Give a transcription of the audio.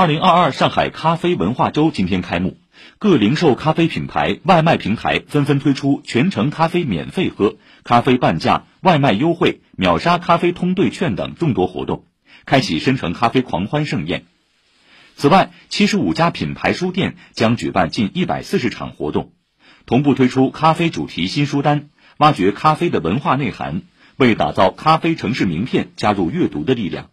二零二二上海咖啡文化周今天开幕各零售咖啡品牌外卖平台纷纷推出全程咖啡免费喝咖啡半价外卖优惠秒杀咖啡通兑券等众多活动开启深城咖啡狂欢盛宴。此外七十五家品牌书店将举办近一百四十场活动同步推出咖啡主题新书单挖掘咖啡的文化内涵为打造咖啡城市名片加入阅读的力量。